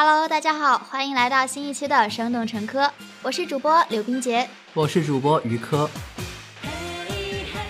Hello，大家好，欢迎来到新一期的生动成科，我是主播刘冰洁，我是主播于科。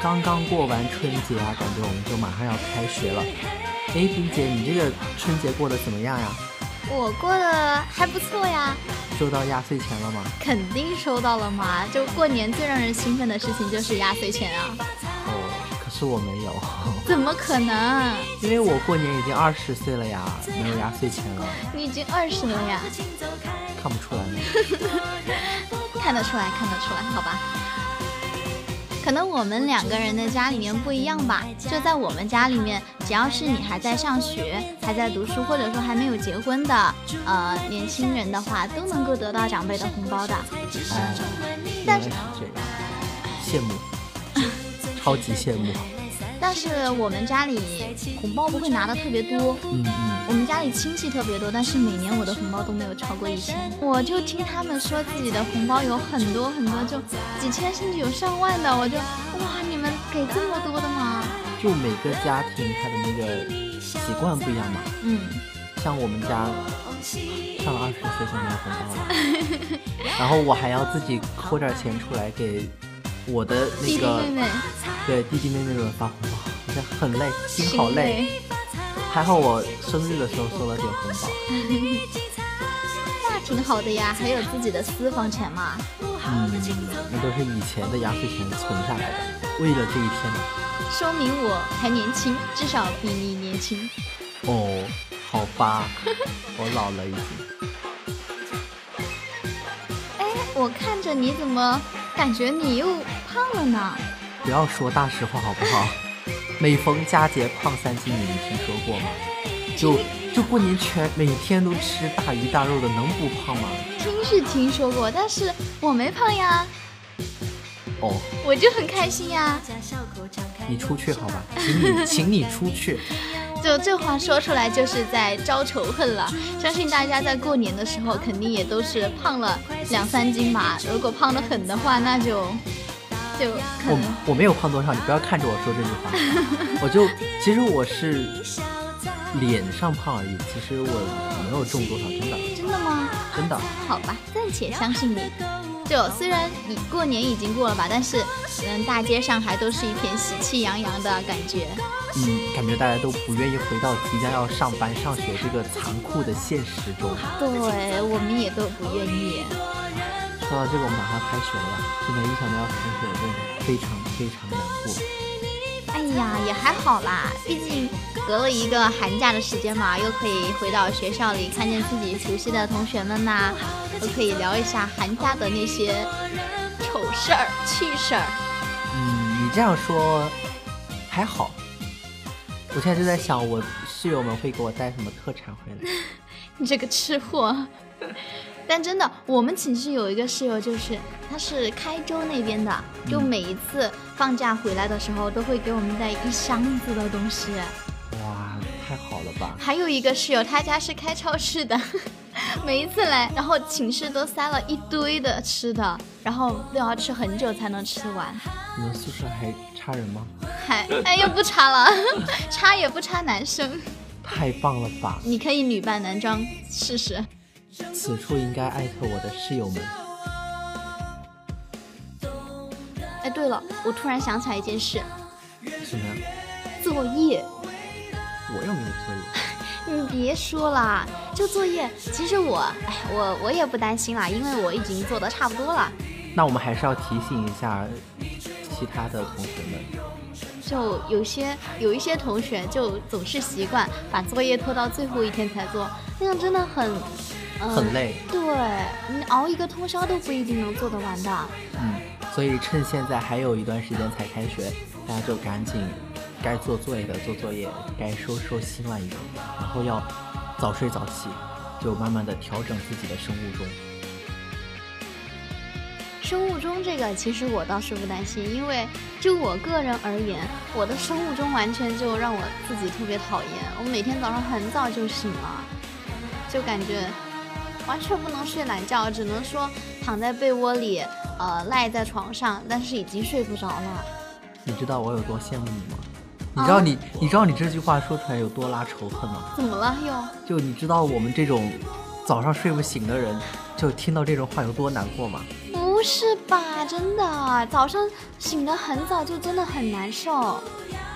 刚刚过完春节啊，感觉我们就马上要开学了。哎，冰姐，你这个春节过得怎么样呀？我过得还不错呀。收到压岁钱了吗？肯定收到了嘛！就过年最让人兴奋的事情就是压岁钱啊。哦，可是我没有。怎么可能？因为我过年已经二十岁了呀，没有压岁钱了。你已经二十了呀？看不出来吗？看得出来，看得出来，好吧。可能我们两个人的家里面不一样吧，就在我们家里面，只要是你还在上学、还在读书，或者说还没有结婚的呃年轻人的话，都能够得到长辈的红包的。哎，但是这样，羡慕，超级羡慕。但是我们家里红包不会拿的特别多，嗯嗯，我们家里亲戚特别多，但是每年我的红包都没有超过一千。我就听他们说自己的红包有很多很多，就几千甚至有上万的，我就哇，你们给这么多的吗？就每个家庭他的那个习惯不一样嘛，嗯，像我们家上了二十岁就没有红包了，然后我还要自己抠点钱出来给。我的那个对弟弟妹妹们发红包，我觉得很累，心好累。还好我生日的时候收了点红包，那挺好的呀，还有自己的私房钱嘛。嗯，那都是以前的压岁钱存下来的，为了这一天。说明我还年轻，至少比你年轻。哦，好吧，我老了已经。哎，我看着你怎么？感觉你又胖了呢，不要说大实话好不好？每逢佳节胖三斤，你听说过吗？就就过年全每天都吃大鱼大肉的，能不胖吗？听是听说过，但是我没胖呀。哦，我就很开心呀。你出去好吧，请你请你出去。就这话说出来就是在招仇恨了。相信大家在过年的时候肯定也都是胖了两三斤吧。如果胖得很的话，那就就我我没有胖多少，你不要看着我说这句话。我就其实我是脸上胖而已，其实我没有重多少，真的。真的吗？真的。好吧，暂且相信你。就虽然已过年已经过了吧，但是嗯，大街上还都是一片喜气洋洋的感觉。嗯，感觉大家都不愿意回到即将要上班上学这个残酷的现实中。对，我们也都不愿意。说到这个，我们马上开学了，真的，一想到要开学，真的非常非常难过。哎呀，也还好啦，毕竟隔了一个寒假的时间嘛，又可以回到学校里，看见自己熟悉的同学们呐，又可以聊一下寒假的那些丑事儿、趣事儿。嗯，你这样说还好。我现在就在想，我室友们会给我带什么特产回来？你这个吃货！但真的，我们寝室有一个室友，就是他是开州那边的，就每一次放假回来的时候，都会给我们带一箱子的东西。哇，太好了吧！还有一个室友，他家是开超市的，每一次来，然后寝室都塞了一堆的吃的，然后都要吃很久才能吃完。你们宿舍还差人吗？还哎又不差了，差也不差男生。太棒了吧！你可以女扮男装试试。此处应该艾特我的室友们。哎，对了，我突然想起来一件事。什么呀？作业。我又没有作业。你别说了，这作业其实我，哎，我我也不担心啦，因为我已经做的差不多了。那我们还是要提醒一下其他的同学们。就有些有一些同学就总是习惯把作业拖到最后一天才做，那样真的很，很累。对你熬一个通宵都不一定能做得完的。嗯，所以趁现在还有一段时间才开学，大家就赶紧该做作业的做作业，该收收心了一点，然后要早睡早起，就慢慢的调整自己的生物钟。生物钟这个其实我倒是不担心，因为就我个人而言，我的生物钟完全就让我自己特别讨厌。我每天早上很早就醒了，就感觉完全不能睡懒觉，只能说躺在被窝里，呃，赖在床上，但是已经睡不着了。你知道我有多羡慕你吗？你知道你你知道你这句话说出来有多拉仇恨吗？怎么了又？就你知道我们这种早上睡不醒的人，就听到这种话有多难过吗？不是吧，真的，早上醒得很早就真的很难受。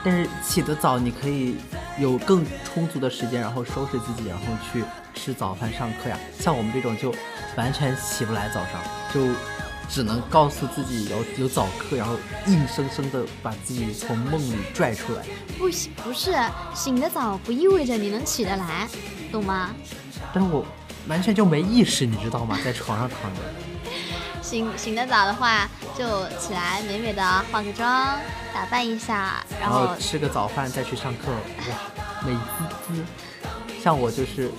但是起得早，你可以有更充足的时间，然后收拾自己，然后去吃早饭、上课呀。像我们这种就完全起不来，早上就只能告诉自己有有早课，然后硬生生的把自己从梦里拽出来。不醒不是醒得早，不意味着你能起得来，懂吗？但是我完全就没意识，你知道吗？在床上躺着。醒醒得早的话，就起来美美的化个妆，打扮一下，然后吃个早饭再去上课，哇，美滋滋。像我就是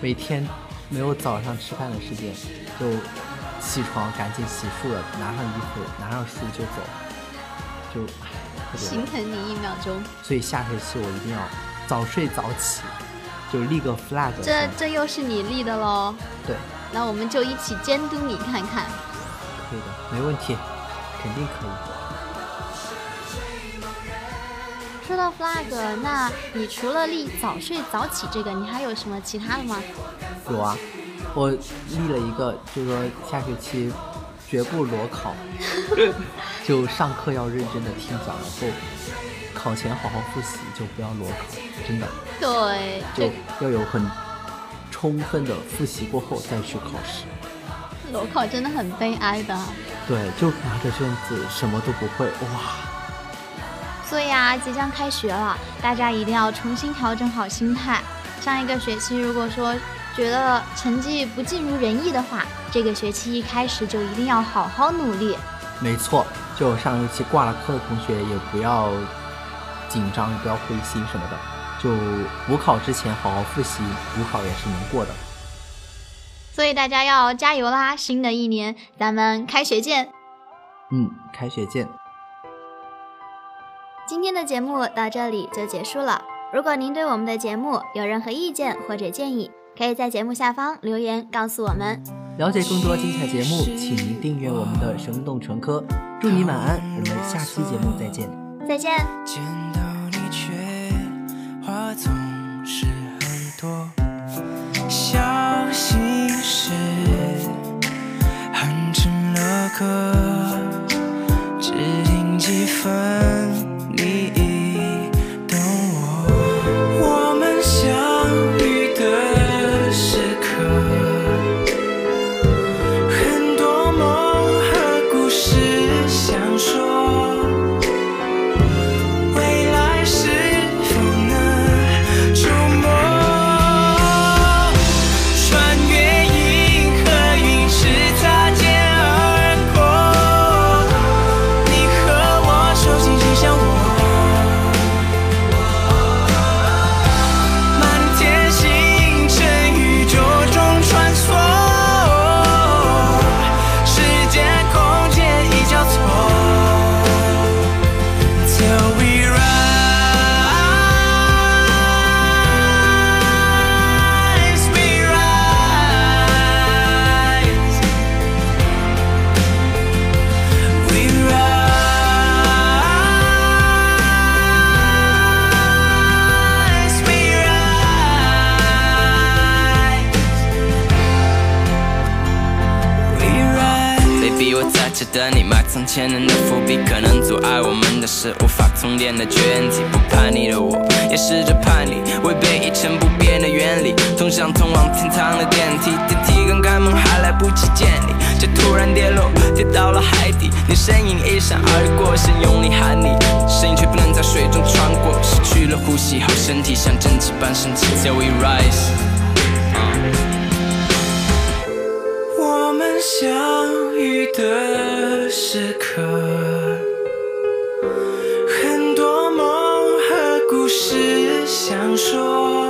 每天没有早上吃饭的时间，就起床赶紧洗漱了，拿上衣服，拿上书就走，就心疼你一秒钟。所以下学期我一定要早睡早起，就立个 flag。这这又是你立的喽？对。那我们就一起监督你看看，可以的，没问题，肯定可以。说到 flag，那你除了立早睡早起这个，你还有什么其他的吗？有啊，我立了一个，就是说下学期绝不裸考，就上课要认真的听讲，然后考前好好复习，就不要裸考，真的。对，就要有很。充分的复习过后再去考试，裸考真的很悲哀的。对，就拿着卷子什么都不会，哇！所以啊，即将开学了，大家一定要重新调整好心态。上一个学期如果说觉得成绩不尽如人意的话，这个学期一开始就一定要好好努力。没错，就上一期挂了科的同学也不要紧张，也不要灰心什么的。就补考之前好好复习，补考也是能过的。所以大家要加油啦！新的一年，咱们开学见。嗯，开学见。今天的节目到这里就结束了。如果您对我们的节目有任何意见或者建议，可以在节目下方留言告诉我们。了解更多精彩节目，请您订阅我们的生动纯科。祝你晚安，我们下期节目再见。再见。话总是很多，小心事哼成了歌，只听几分。的你埋藏千年的伏笔可能阻碍我们的是无法通电的卷体。不叛逆的我也试着叛逆，违背一成不变的原理。通向通往天堂的电梯，电梯刚开门还来不及见你，就突然跌落，跌到了海底。你身影一闪而过，想用力喊你，声音却不能在水中穿过。失去了呼吸后，身体像蒸汽般升起。Till we rise，我们相遇的。时刻，很多梦和故事想说。